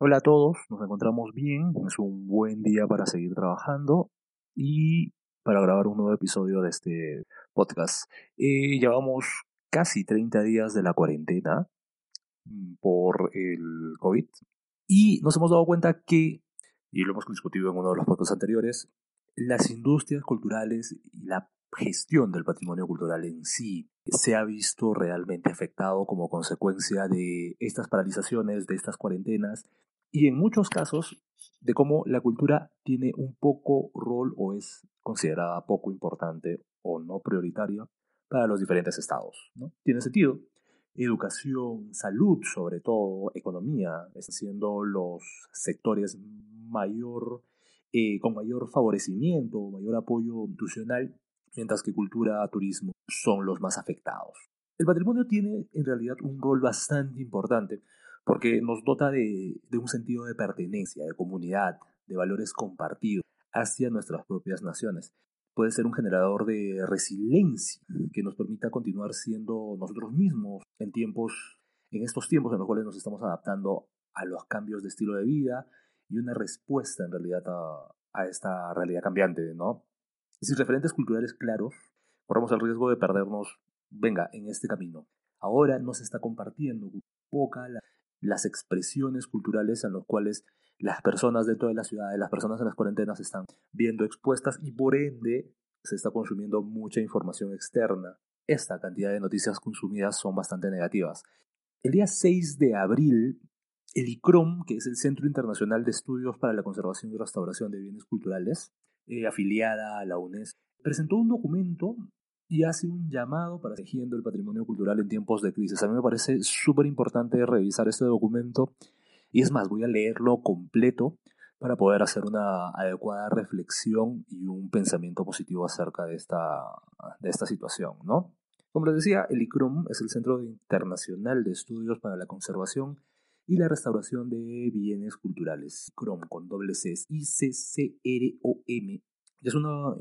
Hola a todos, nos encontramos bien, es un buen día para seguir trabajando y para grabar un nuevo episodio de este podcast. Eh, llevamos casi 30 días de la cuarentena mm, por el COVID y nos hemos dado cuenta que, y lo hemos discutido en uno de los podcasts anteriores, las industrias culturales y la gestión del patrimonio cultural en sí se ha visto realmente afectado como consecuencia de estas paralizaciones, de estas cuarentenas y en muchos casos de cómo la cultura tiene un poco rol o es considerada poco importante o no prioritaria para los diferentes estados. ¿no? Tiene sentido. Educación, salud, sobre todo, economía, están siendo los sectores mayor, eh, con mayor favorecimiento, mayor apoyo institucional, mientras que cultura, turismo son los más afectados. El patrimonio tiene en realidad un rol bastante importante porque nos dota de, un sentido de pertenencia, de comunidad, de valores compartidos hacia nuestras propias naciones. Puede ser un generador de resiliencia que nos permita continuar siendo nosotros mismos en tiempos, en estos tiempos en los cuales nos estamos adaptando a los cambios de estilo de vida y una respuesta en realidad a, a esta realidad cambiante, ¿no? Sin referentes culturales claros, corremos el riesgo de perdernos, venga, en este camino. Ahora no se está compartiendo poca la, las expresiones culturales en las cuales las personas dentro de la ciudad, las personas en las cuarentenas están viendo expuestas y por ende se está consumiendo mucha información externa. Esta cantidad de noticias consumidas son bastante negativas. El día 6 de abril, el ICROM, que es el Centro Internacional de Estudios para la Conservación y Restauración de Bienes Culturales, eh, afiliada a la UNESCO, presentó un documento y hace un llamado para tejiendo el patrimonio cultural en tiempos de crisis. A mí me parece súper importante revisar este documento y es más, voy a leerlo completo para poder hacer una adecuada reflexión y un pensamiento positivo acerca de esta, de esta situación, ¿no? Como les decía, el ICROM es el Centro Internacional de Estudios para la Conservación y la Restauración de Bienes Culturales. ICROM con doble C, I-C-C-R-O-M. Es una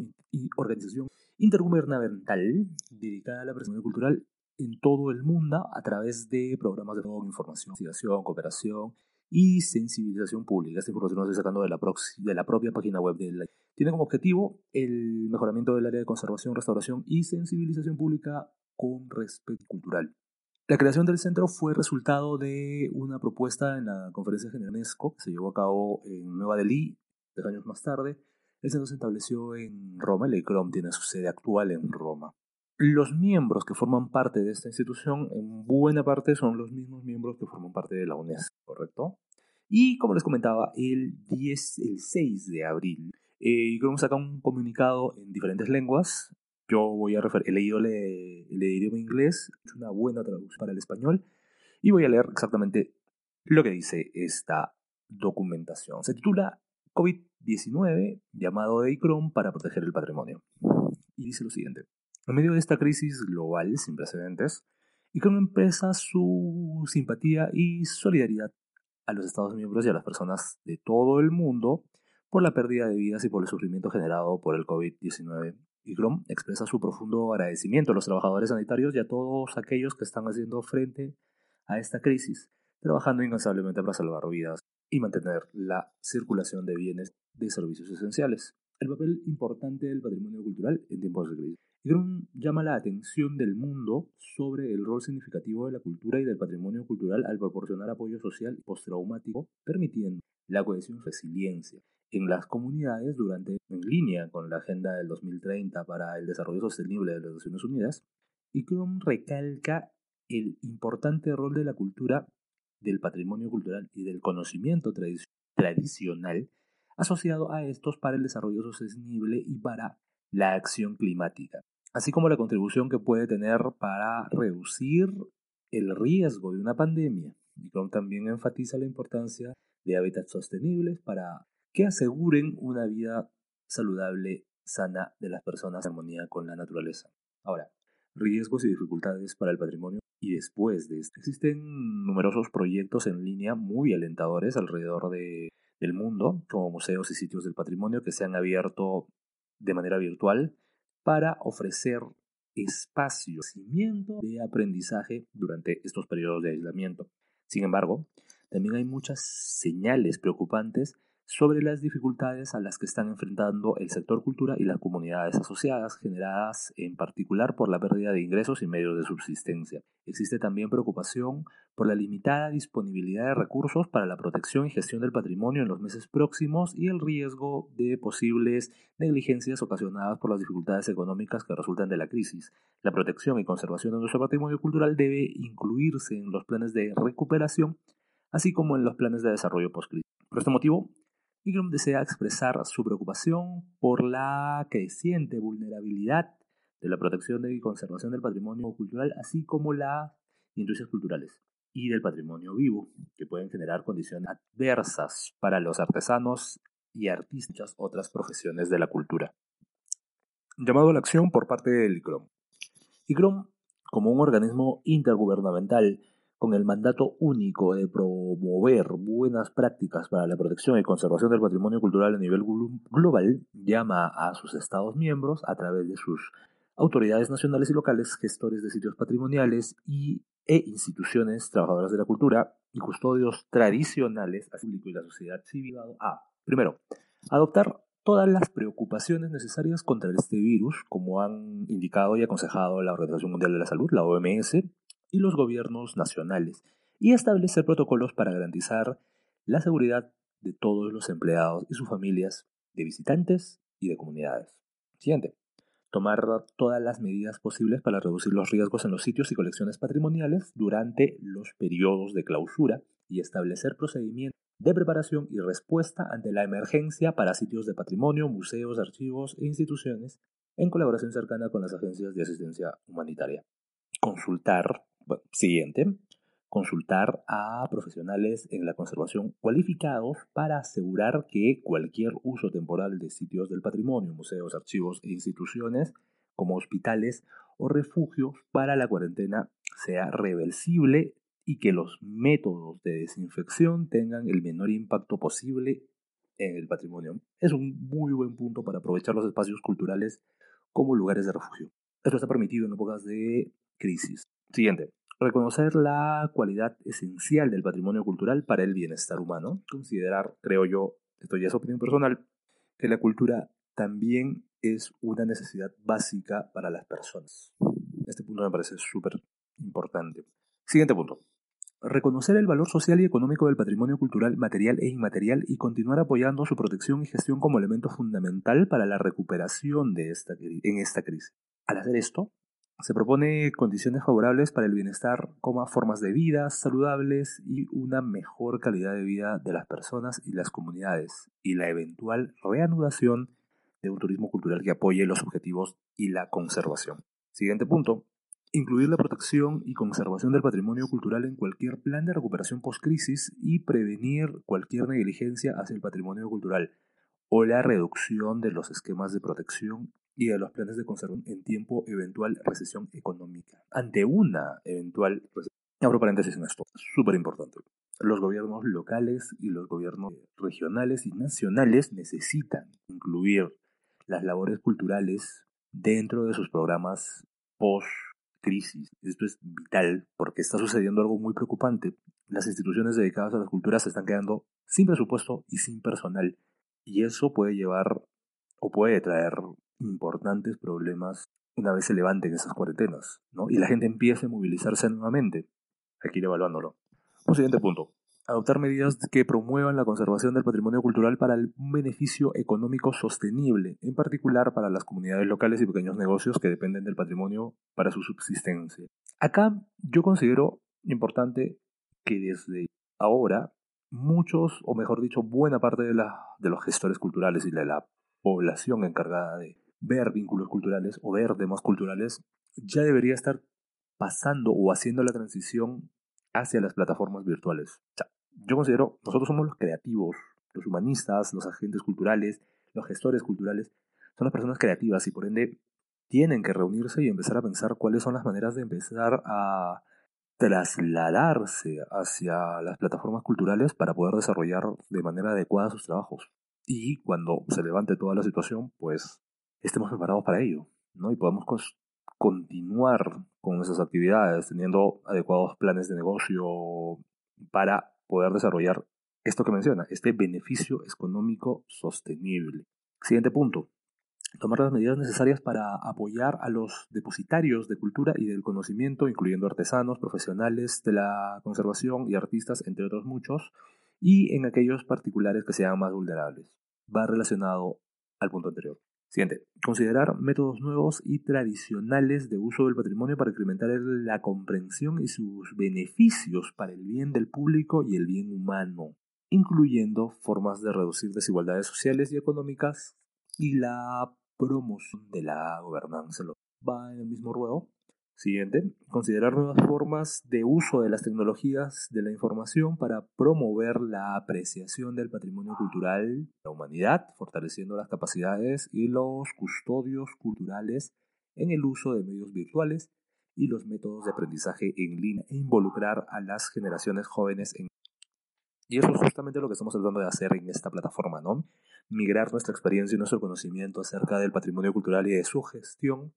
organización intergubernamental dedicada a la presencia cultural en todo el mundo a través de programas de información, investigación, cooperación y sensibilización pública. Esta información la estoy sacando de la, de la propia página web de la... Tiene como objetivo el mejoramiento del área de conservación, restauración y sensibilización pública con respecto cultural. La creación del centro fue resultado de una propuesta en la Conferencia General UNESCO que se llevó a cabo en Nueva Delhi tres años más tarde el centro se estableció en Roma, el ICROM tiene su sede actual en Roma. Los miembros que forman parte de esta institución, en buena parte, son los mismos miembros que forman parte de la UNESCO, ¿correcto? Y como les comentaba, el, 10, el 6 de abril, eh, saca un comunicado en diferentes lenguas. Yo voy a referir, he leído el, el idioma inglés, es una buena traducción para el español, y voy a leer exactamente lo que dice esta documentación. Se titula COVID-19 llamado de ICROM para proteger el patrimonio. Y dice lo siguiente. En medio de esta crisis global sin precedentes, ICROM empresa su simpatía y solidaridad a los Estados miembros y a las personas de todo el mundo por la pérdida de vidas y por el sufrimiento generado por el COVID-19. ICROM expresa su profundo agradecimiento a los trabajadores sanitarios y a todos aquellos que están haciendo frente a esta crisis, trabajando incansablemente para salvar vidas y mantener la circulación de bienes de servicios esenciales. El papel importante del patrimonio cultural en tiempos de crisis. Grum llama la atención del mundo sobre el rol significativo de la cultura y del patrimonio cultural al proporcionar apoyo social postraumático, permitiendo la cohesión y resiliencia en las comunidades durante en línea con la Agenda del 2030 para el Desarrollo Sostenible de las Naciones Unidas. Y Grum recalca el importante rol de la cultura del patrimonio cultural y del conocimiento tradicional asociado a estos para el desarrollo sostenible y para la acción climática, así como la contribución que puede tener para reducir el riesgo de una pandemia. ICROM también enfatiza la importancia de hábitats sostenibles para que aseguren una vida saludable, sana de las personas en armonía con la naturaleza. Ahora, riesgos y dificultades para el patrimonio y después de esto. Existen numerosos proyectos en línea muy alentadores alrededor de, del mundo, como museos y sitios del patrimonio que se han abierto de manera virtual para ofrecer espacio, de aprendizaje durante estos periodos de aislamiento. Sin embargo, también hay muchas señales preocupantes sobre las dificultades a las que están enfrentando el sector cultura y las comunidades asociadas, generadas en particular por la pérdida de ingresos y medios de subsistencia. Existe también preocupación por la limitada disponibilidad de recursos para la protección y gestión del patrimonio en los meses próximos y el riesgo de posibles negligencias ocasionadas por las dificultades económicas que resultan de la crisis. La protección y conservación de nuestro patrimonio cultural debe incluirse en los planes de recuperación, así como en los planes de desarrollo post-crisis. Por este motivo, ICROM desea expresar su preocupación por la creciente vulnerabilidad de la protección y conservación del patrimonio cultural, así como las industrias culturales y del patrimonio vivo, que pueden generar condiciones adversas para los artesanos y artistas otras profesiones de la cultura. Llamado a la acción por parte del ICROM. ICROM, como un organismo intergubernamental, con el mandato único de promover buenas prácticas para la protección y conservación del patrimonio cultural a nivel global, llama a sus Estados miembros, a través de sus autoridades nacionales y locales, gestores de sitios patrimoniales y, e instituciones trabajadoras de la cultura y custodios tradicionales, al público y la sociedad civil, a, primero, adoptar todas las preocupaciones necesarias contra este virus, como han indicado y aconsejado la Organización Mundial de la Salud, la OMS, y los gobiernos nacionales, y establecer protocolos para garantizar la seguridad de todos los empleados y sus familias, de visitantes y de comunidades. Siguiente. Tomar todas las medidas posibles para reducir los riesgos en los sitios y colecciones patrimoniales durante los periodos de clausura y establecer procedimientos de preparación y respuesta ante la emergencia para sitios de patrimonio, museos, archivos e instituciones en colaboración cercana con las agencias de asistencia humanitaria. Consultar siguiente, consultar a profesionales en la conservación cualificados para asegurar que cualquier uso temporal de sitios del patrimonio, museos, archivos e instituciones, como hospitales o refugios para la cuarentena, sea reversible y que los métodos de desinfección tengan el menor impacto posible en el patrimonio. Es un muy buen punto para aprovechar los espacios culturales como lugares de refugio. Esto está permitido en épocas de crisis. Siguiente. Reconocer la cualidad esencial del patrimonio cultural para el bienestar humano. Considerar, creo yo, esto ya es opinión personal, que la cultura también es una necesidad básica para las personas. Este punto me parece súper importante. Siguiente punto. Reconocer el valor social y económico del patrimonio cultural material e inmaterial y continuar apoyando su protección y gestión como elemento fundamental para la recuperación de esta, en esta crisis. Al hacer esto, se propone condiciones favorables para el bienestar, como formas de vida saludables y una mejor calidad de vida de las personas y las comunidades, y la eventual reanudación de un turismo cultural que apoye los objetivos y la conservación. Siguiente punto. Incluir la protección y conservación del patrimonio cultural en cualquier plan de recuperación post-crisis y prevenir cualquier negligencia hacia el patrimonio cultural o la reducción de los esquemas de protección y de los planes de conservación en tiempo eventual recesión económica. Ante una eventual recesión, abro paréntesis en esto, súper importante. Los gobiernos locales y los gobiernos regionales y nacionales necesitan incluir las labores culturales dentro de sus programas post-crisis. Esto es vital porque está sucediendo algo muy preocupante. Las instituciones dedicadas a la cultura se están quedando sin presupuesto y sin personal. Y eso puede llevar o puede traer importantes problemas una vez se levanten esas cuarentenas, ¿no? Y la gente empiece a movilizarse nuevamente. Hay que ir evaluándolo. Un siguiente punto. Adoptar medidas que promuevan la conservación del patrimonio cultural para el beneficio económico sostenible, en particular para las comunidades locales y pequeños negocios que dependen del patrimonio para su subsistencia. Acá yo considero importante que desde ahora muchos, o mejor dicho, buena parte de, de los gestores culturales y de la población encargada de ver vínculos culturales o ver temas culturales, ya debería estar pasando o haciendo la transición hacia las plataformas virtuales. yo considero, nosotros somos los creativos, los humanistas, los agentes culturales, los gestores culturales, son las personas creativas y por ende tienen que reunirse y empezar a pensar cuáles son las maneras de empezar a trasladarse hacia las plataformas culturales para poder desarrollar de manera adecuada sus trabajos. Y cuando se levante toda la situación, pues estemos preparados para ello, ¿no? Y podamos continuar con nuestras actividades teniendo adecuados planes de negocio para poder desarrollar esto que menciona, este beneficio económico sostenible. Siguiente punto, tomar las medidas necesarias para apoyar a los depositarios de cultura y del conocimiento, incluyendo artesanos, profesionales de la conservación y artistas, entre otros muchos, y en aquellos particulares que sean más vulnerables. Va relacionado al punto anterior. Siguiente. Considerar métodos nuevos y tradicionales de uso del patrimonio para incrementar la comprensión y sus beneficios para el bien del público y el bien humano, incluyendo formas de reducir desigualdades sociales y económicas y la promoción de la gobernanza. Va en el mismo ruedo. Siguiente, considerar nuevas formas de uso de las tecnologías de la información para promover la apreciación del patrimonio cultural de la humanidad, fortaleciendo las capacidades y los custodios culturales en el uso de medios virtuales y los métodos de aprendizaje en línea e involucrar a las generaciones jóvenes en y eso es justamente lo que estamos tratando de hacer en esta plataforma, ¿no? Migrar nuestra experiencia y nuestro conocimiento acerca del patrimonio cultural y de su gestión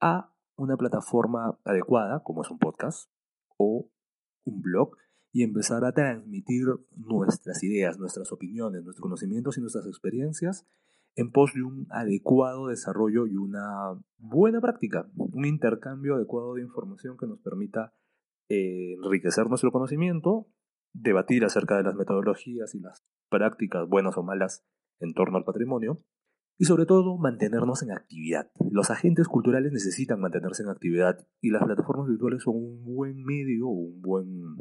a una plataforma adecuada, como es un podcast o un blog, y empezar a transmitir nuestras ideas, nuestras opiniones, nuestros conocimientos y nuestras experiencias en pos de un adecuado desarrollo y una buena práctica, un intercambio adecuado de información que nos permita eh, enriquecer nuestro conocimiento debatir acerca de las metodologías y las prácticas buenas o malas en torno al patrimonio, y sobre todo mantenernos en actividad. Los agentes culturales necesitan mantenerse en actividad y las plataformas virtuales son un buen medio, un buen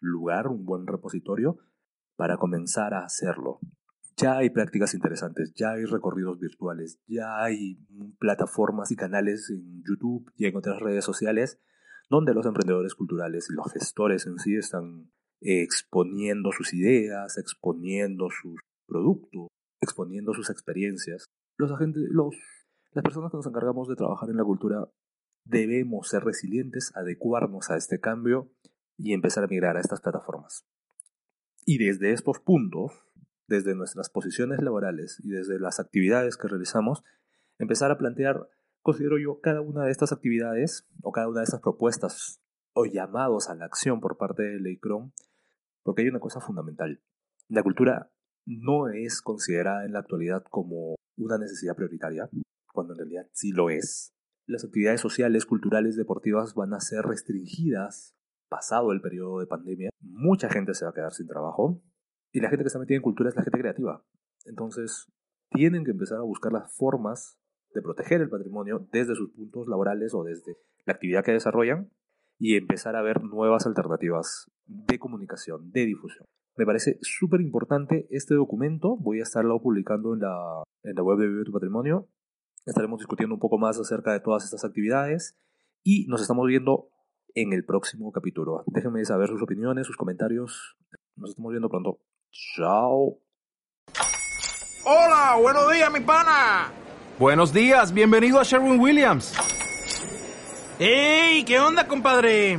lugar, un buen repositorio para comenzar a hacerlo. Ya hay prácticas interesantes, ya hay recorridos virtuales, ya hay plataformas y canales en YouTube y en otras redes sociales donde los emprendedores culturales y los gestores en sí están exponiendo sus ideas, exponiendo sus productos, exponiendo sus experiencias. Los agentes, los, las personas que nos encargamos de trabajar en la cultura debemos ser resilientes, adecuarnos a este cambio y empezar a migrar a estas plataformas. Y desde estos puntos, desde nuestras posiciones laborales y desde las actividades que realizamos, empezar a plantear, considero yo, cada una de estas actividades o cada una de estas propuestas o llamados a la acción por parte de Leicron porque hay una cosa fundamental. La cultura no es considerada en la actualidad como una necesidad prioritaria, cuando en realidad sí lo es. Las actividades sociales, culturales, deportivas van a ser restringidas pasado el periodo de pandemia. Mucha gente se va a quedar sin trabajo y la gente que está metida en cultura es la gente creativa. Entonces, tienen que empezar a buscar las formas de proteger el patrimonio desde sus puntos laborales o desde la actividad que desarrollan y empezar a ver nuevas alternativas de comunicación, de difusión. Me parece súper importante este documento. Voy a estarlo publicando en la, en la web de Vive tu Patrimonio. Estaremos discutiendo un poco más acerca de todas estas actividades y nos estamos viendo en el próximo capítulo. Déjenme saber sus opiniones, sus comentarios. Nos estamos viendo pronto. Chao. Hola, buenos días, mi pana. Buenos días, bienvenido a Sherwin Williams. ¡Ey! ¿Qué onda, compadre?